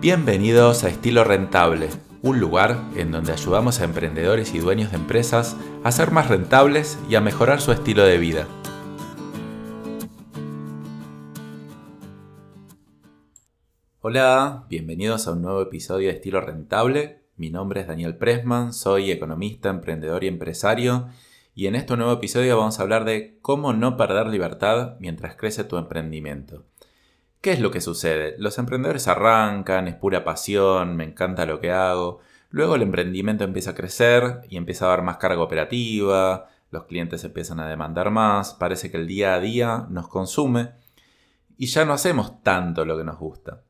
Bienvenidos a Estilo Rentable, un lugar en donde ayudamos a emprendedores y dueños de empresas a ser más rentables y a mejorar su estilo de vida. Hola, bienvenidos a un nuevo episodio de Estilo Rentable. Mi nombre es Daniel Pressman, soy economista, emprendedor y empresario y en este nuevo episodio vamos a hablar de cómo no perder libertad mientras crece tu emprendimiento. ¿Qué es lo que sucede? Los emprendedores arrancan, es pura pasión, me encanta lo que hago. Luego el emprendimiento empieza a crecer y empieza a dar más carga operativa, los clientes empiezan a demandar más, parece que el día a día nos consume y ya no hacemos tanto lo que nos gusta.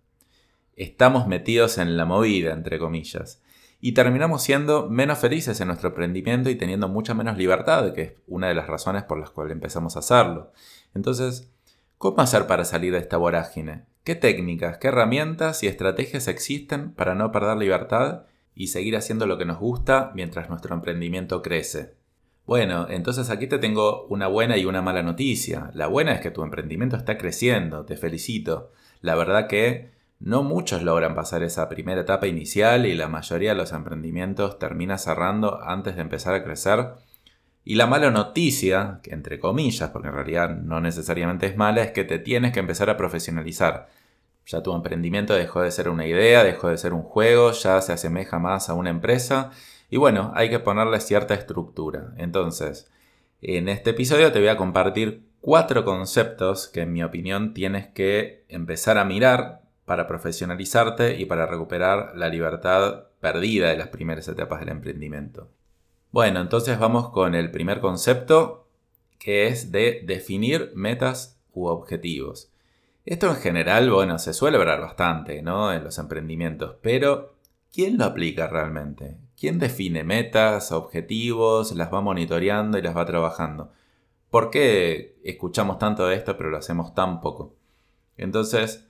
Estamos metidos en la movida, entre comillas, y terminamos siendo menos felices en nuestro emprendimiento y teniendo mucha menos libertad, que es una de las razones por las cuales empezamos a hacerlo. Entonces, ¿Cómo hacer para salir de esta vorágine? ¿Qué técnicas, qué herramientas y estrategias existen para no perder libertad y seguir haciendo lo que nos gusta mientras nuestro emprendimiento crece? Bueno, entonces aquí te tengo una buena y una mala noticia. La buena es que tu emprendimiento está creciendo, te felicito. La verdad que no muchos logran pasar esa primera etapa inicial y la mayoría de los emprendimientos termina cerrando antes de empezar a crecer y la mala noticia, entre comillas, porque en realidad no necesariamente es mala, es que te tienes que empezar a profesionalizar. Ya tu emprendimiento dejó de ser una idea, dejó de ser un juego, ya se asemeja más a una empresa y bueno, hay que ponerle cierta estructura. Entonces, en este episodio te voy a compartir cuatro conceptos que en mi opinión tienes que empezar a mirar para profesionalizarte y para recuperar la libertad perdida de las primeras etapas del emprendimiento. Bueno, entonces vamos con el primer concepto, que es de definir metas u objetivos. Esto en general, bueno, se suele hablar bastante, ¿no? En los emprendimientos, pero ¿quién lo aplica realmente? ¿Quién define metas, objetivos, las va monitoreando y las va trabajando? ¿Por qué escuchamos tanto de esto pero lo hacemos tan poco? Entonces,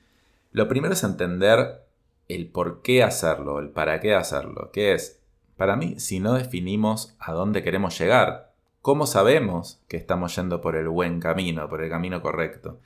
lo primero es entender el por qué hacerlo, el para qué hacerlo, que es para mí, si no definimos a dónde queremos llegar, ¿cómo sabemos que estamos yendo por el buen camino, por el camino correcto?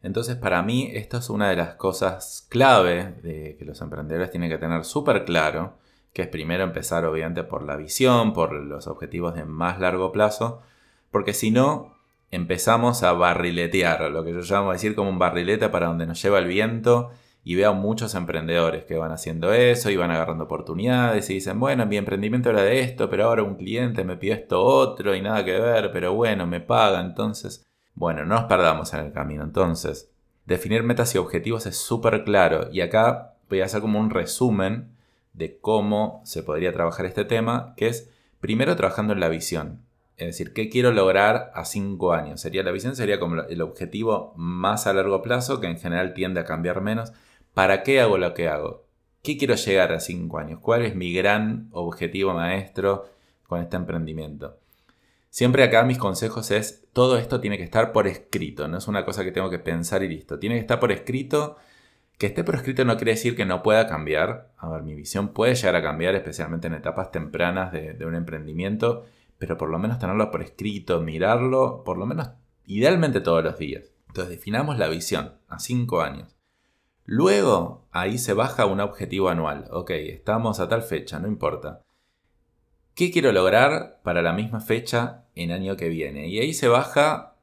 Entonces, para mí, esto es una de las cosas clave de que los emprendedores tienen que tener súper claro, que es primero empezar obviamente por la visión, por los objetivos de más largo plazo, porque si no, empezamos a barriletear, lo que yo llamo decir como un barrilete para donde nos lleva el viento y veo muchos emprendedores que van haciendo eso y van agarrando oportunidades y dicen, bueno, mi emprendimiento era de esto, pero ahora un cliente me pidió esto otro y nada que ver, pero bueno, me paga, entonces, bueno, no nos perdamos en el camino. Entonces, definir metas y objetivos es súper claro y acá voy a hacer como un resumen de cómo se podría trabajar este tema, que es primero trabajando en la visión. Es decir, ¿qué quiero lograr a cinco años? Sería la visión, sería como el objetivo más a largo plazo, que en general tiende a cambiar menos. ¿Para qué hago lo que hago? ¿Qué quiero llegar a cinco años? ¿Cuál es mi gran objetivo maestro con este emprendimiento? Siempre acá mis consejos es, todo esto tiene que estar por escrito, no es una cosa que tengo que pensar y listo. Tiene que estar por escrito. Que esté por escrito no quiere decir que no pueda cambiar. A ver, mi visión puede llegar a cambiar, especialmente en etapas tempranas de, de un emprendimiento, pero por lo menos tenerlo por escrito, mirarlo, por lo menos idealmente todos los días. Entonces definamos la visión a cinco años. Luego, ahí se baja un objetivo anual. Ok, estamos a tal fecha, no importa. ¿Qué quiero lograr para la misma fecha en año que viene? Y ahí se baja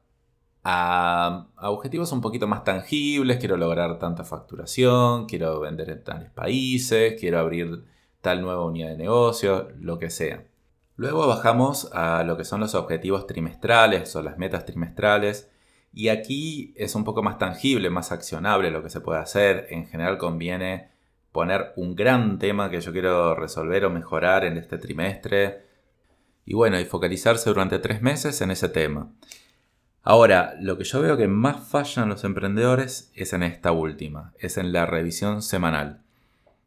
a, objetivos un poquito más tangibles. Quiero lograr tanta facturación, quiero vender en tales países, quiero abrir tal nueva unidad de negocio, lo que sea. Luego bajamos a lo que son los objetivos trimestrales o las metas trimestrales y aquí es un poco más tangible, más accionable lo que se puede hacer. En general conviene poner un gran tema que yo quiero resolver o mejorar en este trimestre. Y bueno, y focalizarse durante tres meses en ese tema. Ahora, lo que yo veo que más fallan los emprendedores es en esta última, es en la revisión semanal.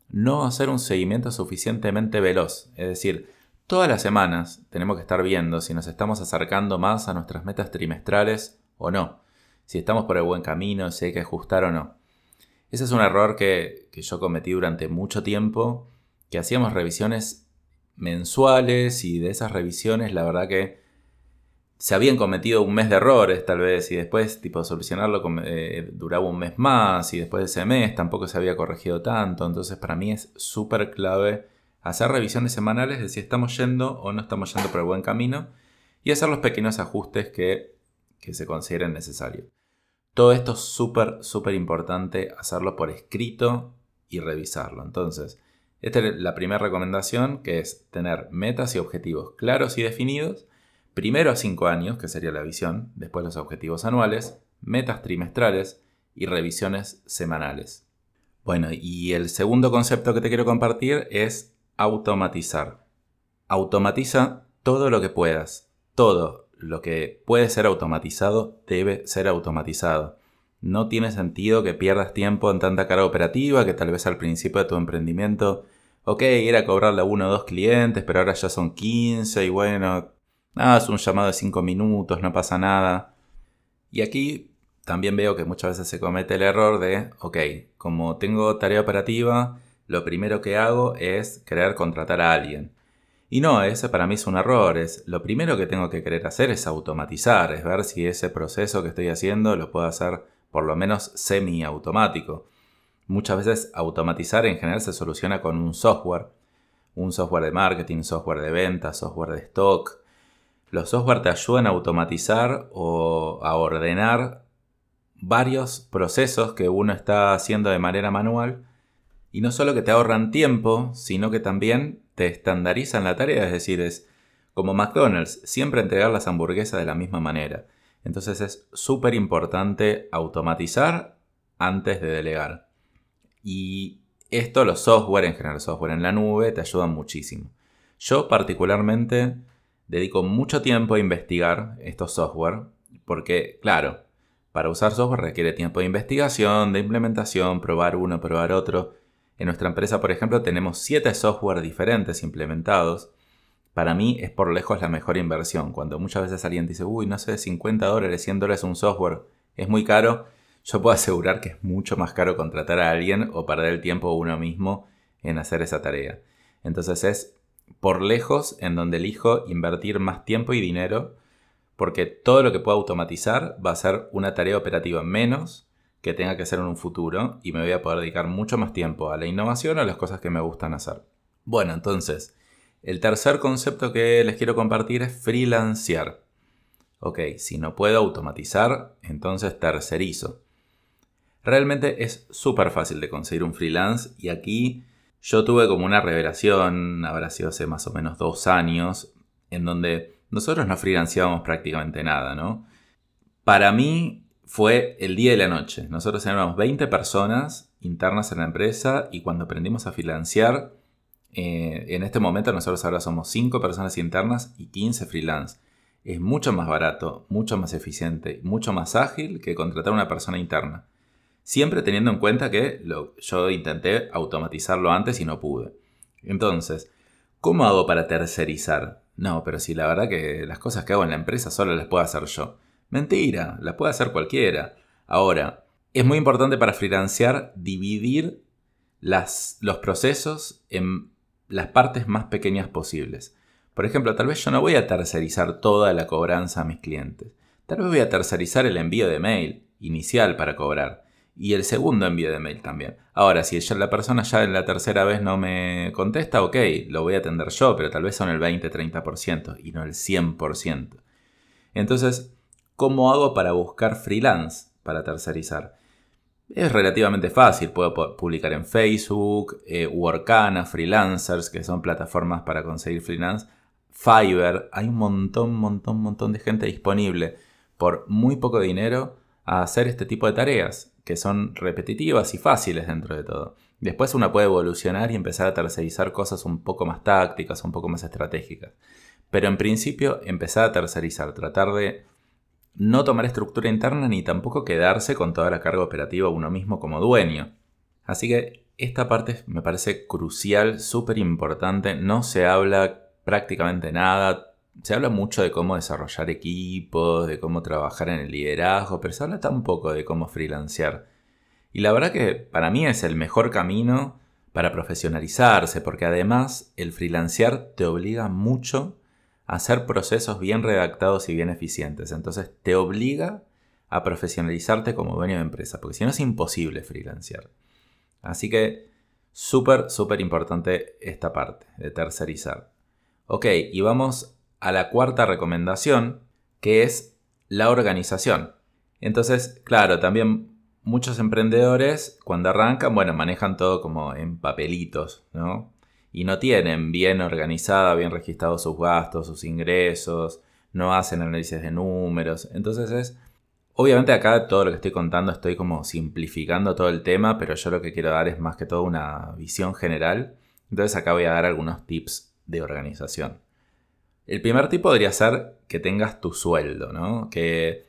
No hacer un seguimiento suficientemente veloz, es decir, todas las semanas tenemos que estar viendo si nos estamos acercando más a nuestras metas trimestrales o no. Si estamos por el buen camino, si hay que ajustar o no. Ese es un error que, yo cometí durante mucho tiempo, que hacíamos revisiones mensuales y de esas revisiones la verdad que se habían cometido un mes de errores tal vez y después tipo solucionarlo eh, duraba un mes más y después de ese mes tampoco se había corregido tanto. Entonces para mí es súper clave hacer revisiones semanales de si estamos yendo o no estamos yendo por el buen camino y hacer los pequeños ajustes que, que se consideren necesarios. Todo esto es súper, súper importante hacerlo por escrito y revisarlo. Entonces, esta es la primera recomendación que es tener metas y objetivos claros y definidos primero a 5 años, que sería la visión, después los objetivos anuales, metas trimestrales y revisiones semanales. Bueno, y el segundo concepto que te quiero compartir es automatizar. Automatiza todo lo que puedas. Todo lo que puede ser automatizado debe ser automatizado. No tiene sentido que pierdas tiempo en tanta carga operativa que tal vez al principio de tu emprendimiento, ok, era cobrarle a uno o dos clientes, pero ahora ya son 15 y bueno, Ah, es un llamado de 5 minutos, no pasa nada. Y aquí también veo que muchas veces se comete el error de, ok, como tengo tarea operativa, lo primero que hago es querer contratar a alguien. Y no, ese para mí es un error. Es, lo primero que tengo que querer hacer es automatizar, es ver si ese proceso que estoy haciendo lo puedo hacer por lo menos semi-automático. Muchas veces automatizar en general se soluciona con un software. Un software de marketing, software de ventas, software de stock, los software te ayudan a automatizar o a ordenar varios procesos que uno está haciendo de manera manual y no solo que te ahorran tiempo, sino que también te estandarizan la tarea, es decir, es como McDonald's, siempre entregar las hamburguesas de la misma manera. Entonces es súper importante automatizar antes de delegar. Y esto los software, en general software en la nube, te ayudan muchísimo. Yo particularmente dedico mucho tiempo a investigar estos software, porque, claro, para usar software requiere tiempo de investigación, de implementación, probar uno, probar otro. En nuestra empresa, por ejemplo, tenemos 7 software diferentes implementados. Para mí es por lejos la mejor inversión. Cuando muchas veces alguien dice, uy, no sé, 50 dólares, 100 dólares un software es muy caro, yo puedo asegurar que es mucho más caro contratar a alguien o perder el tiempo uno mismo en hacer esa tarea. Entonces es por lejos en donde elijo invertir más tiempo y dinero porque todo lo que pueda automatizar va a ser una tarea operativa menos que tenga que hacer en un futuro y me voy a poder dedicar mucho más tiempo a la innovación o a las cosas que me gustan hacer. Bueno, entonces, el tercer concepto que les quiero compartir es freelancear. Ok, si no puedo automatizar, entonces tercerizo. Realmente es súper fácil de conseguir un freelance y aquí yo tuve como una revelación, habrá sido hace más o menos dos años, en donde nosotros no freelanciábamos prácticamente nada, ¿no? Para mí fue el día y la noche. Nosotros éramos 20 personas internas en la empresa y cuando aprendimos a freelancear, eh, en este momento nosotros ahora somos 5 personas internas y 15 freelance. Es mucho más barato, mucho más eficiente, mucho más ágil que contratar una persona interna. Siempre teniendo en cuenta que yo intenté automatizarlo antes y no pude. Entonces, ¿cómo hago para tercerizar? No, pero si la verdad que las cosas que hago en la empresa solo las puedo hacer yo. Mentira, las puede hacer cualquiera. Ahora, es muy importante para financiar dividir los procesos en las partes más pequeñas posibles. Por ejemplo, tal vez yo no voy a tercerizar toda la cobranza a mis clientes. Tal vez voy a tercerizar el envío de mail inicial para cobrar y el segundo envío de mail también. Ahora, si la persona ya en la tercera vez no me contesta, ok, lo voy a atender yo, pero tal vez son el 20-30% y no el 100%. Entonces, ¿cómo hago para buscar freelance para tercerizar? Es relativamente fácil, puedo publicar en Facebook, eh, Workana, Freelancers, que son plataformas para conseguir freelance, Fiverr, hay un montón, montón, montón de gente disponible por muy poco dinero a hacer este tipo de tareas que son repetitivas y fáciles dentro de todo. Después uno puede evolucionar y empezar a tercerizar cosas un poco más tácticas, un poco más estratégicas. Pero en principio empezar a tercerizar, tratar de no tomar estructura interna ni tampoco quedarse con toda la carga operativa uno mismo como dueño. Así que esta parte me parece crucial, súper importante, no se habla prácticamente nada, se habla mucho de cómo desarrollar equipos, de cómo trabajar en el liderazgo, pero se habla tampoco de cómo freelancear. Y la verdad que para mí es el mejor camino para profesionalizarse, porque además el freelancear te obliga mucho hacer procesos bien redactados y bien eficientes. Entonces te obliga a profesionalizarte como dueño de empresa, porque si no es imposible freelancear. Así que súper, súper importante esta parte de tercerizar. Ok, y vamos a la cuarta recomendación, que es la organización. Entonces, claro, también muchos emprendedores cuando arrancan, bueno, manejan todo como en papelitos, ¿no? Y no tienen bien organizada, bien registrados sus gastos, sus ingresos, no hacen análisis de números. Entonces es, obviamente acá todo lo que estoy contando estoy como simplificando todo el tema, pero yo lo que quiero dar es más que todo una visión general. Entonces acá voy a dar algunos tips de organización. El primer tip podría ser que tengas tu sueldo, ¿no? Que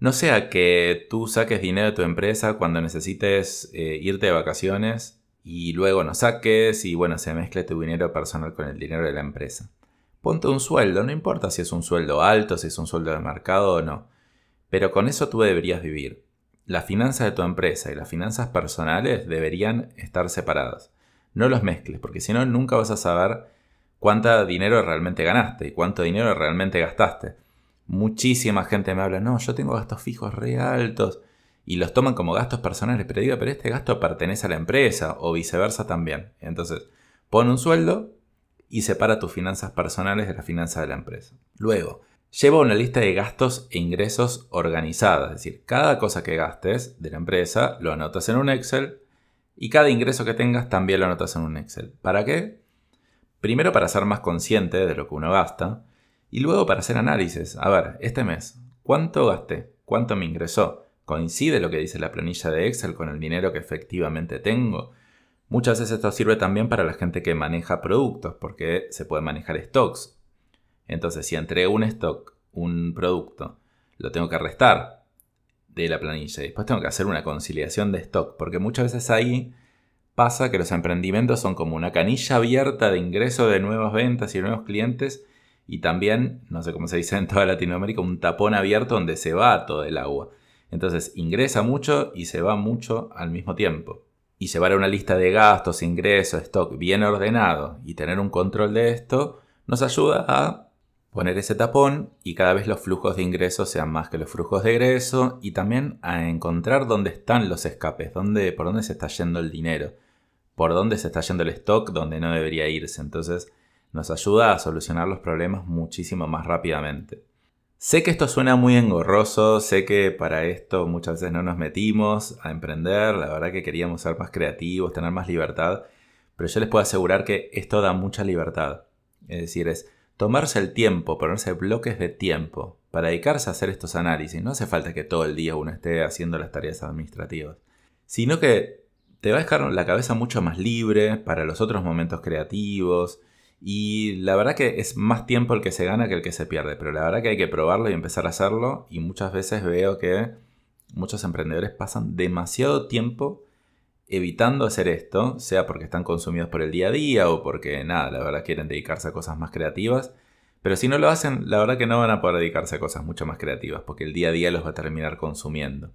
no sea que tú saques dinero de tu empresa cuando necesites eh, irte de vacaciones y luego no saques y bueno, se mezcle tu dinero personal con el dinero de la empresa. Ponte un sueldo, no importa si es un sueldo alto, si es un sueldo de mercado o no. Pero con eso tú deberías vivir. Las finanzas de tu empresa y las finanzas personales deberían estar separadas. No los mezcles, porque si no nunca vas a saber cuánto dinero realmente ganaste y cuánto dinero realmente gastaste. Muchísima gente me habla, no, yo tengo gastos fijos re altos y los toman como gastos personales, pero digo, pero este gasto pertenece a la empresa o viceversa también. Entonces, pon un sueldo y separa tus finanzas personales de las finanzas de la empresa. Luego, lleva una lista de gastos e ingresos organizada, es decir, cada cosa que gastes de la empresa lo anotas en un Excel y cada ingreso que tengas también lo anotas en un Excel. ¿Para qué? Primero para ser más consciente de lo que uno gasta y luego para hacer análisis. A ver, este mes, ¿cuánto gasté? ¿Cuánto me ingresó? ¿Coincide lo que dice la planilla de Excel con el dinero que efectivamente tengo? Muchas veces esto sirve también para la gente que maneja productos, porque se puede manejar stocks. Entonces, si entre un stock, un producto, lo tengo que restar de la planilla y después tengo que hacer una conciliación de stock, porque muchas veces ahí pasa que los emprendimientos son como una canilla abierta de ingreso de nuevas ventas y nuevos clientes y también, no sé cómo se dice en toda Latinoamérica, un tapón abierto donde se va todo el agua. Entonces ingresa mucho y se va mucho al mismo tiempo. Y llevar una lista de gastos, ingresos, stock bien ordenado y tener un control de esto nos ayuda a poner ese tapón y cada vez los flujos de ingresos sean más que los flujos de egreso y también a encontrar dónde están los escapes, dónde, por dónde se está yendo el dinero, por dónde se está yendo el stock, donde no debería irse. Entonces, nos ayuda a solucionar los problemas muchísimo más rápidamente. Sé que esto suena muy engorroso, sé que para esto muchas veces no nos metimos a emprender, la verdad que queríamos ser más creativos, tener más libertad, pero yo les puedo asegurar que esto da mucha libertad. Es decir, es tomarse el tiempo, ponerse bloques de tiempo para dedicarse a hacer estos análisis. No hace falta que todo el día uno esté haciendo las tareas administrativas, sino que te va a dejar la cabeza mucho más libre para los otros momentos creativos, y la verdad que es más tiempo el que se gana que el que se pierde, pero la verdad que hay que probarlo y empezar a hacerlo. Y muchas veces veo que muchos emprendedores pasan demasiado tiempo evitando hacer esto, sea porque están consumidos por el día a día o porque nada, la verdad quieren dedicarse a cosas más creativas, pero si no lo hacen, la verdad que no van a poder dedicarse a cosas mucho más creativas porque el día a día los va a terminar consumiendo.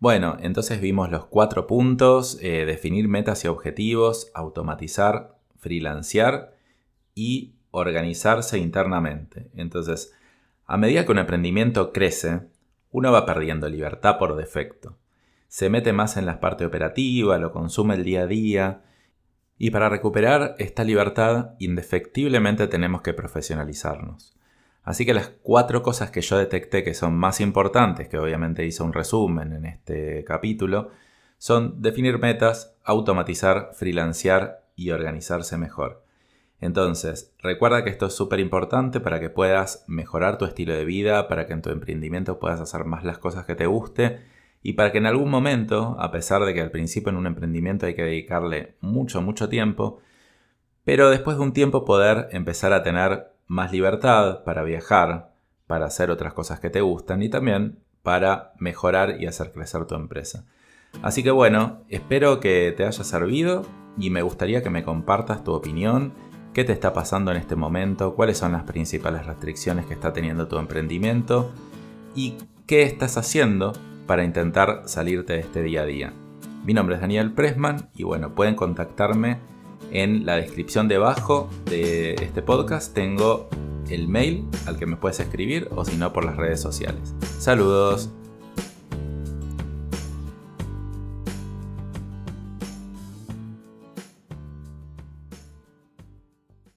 Bueno, entonces vimos los cuatro puntos, eh, definir metas y objetivos, automatizar, freelancear y organizarse internamente. Entonces, a medida que un emprendimiento crece, uno va perdiendo libertad por defecto. Se mete más en la parte operativa, lo consume el día a día, y para recuperar esta libertad, indefectiblemente tenemos que profesionalizarnos. Así que las cuatro cosas que yo detecté que son más importantes, que obviamente hice un resumen en este capítulo, son definir metas, automatizar, freelancear y organizarse mejor. Entonces, recuerda que esto es súper importante para que puedas mejorar tu estilo de vida, para que en tu emprendimiento puedas hacer más las cosas que te guste y para que en algún momento, a pesar de que al principio en un emprendimiento hay que dedicarle mucho, mucho tiempo, pero después de un tiempo poder empezar a tener más libertad para viajar, para hacer otras cosas que te gustan y también para mejorar y hacer crecer tu empresa. Así que bueno, espero que te haya servido y me gustaría que me compartas tu opinión qué te está pasando en este momento, cuáles son las principales restricciones que está teniendo tu emprendimiento y qué estás haciendo para intentar salirte de este día a día. Mi nombre es Daniel Pressman y bueno, pueden contactarme en la descripción debajo de este podcast. Tengo el mail al que me puedes escribir o si no por las redes sociales. Saludos.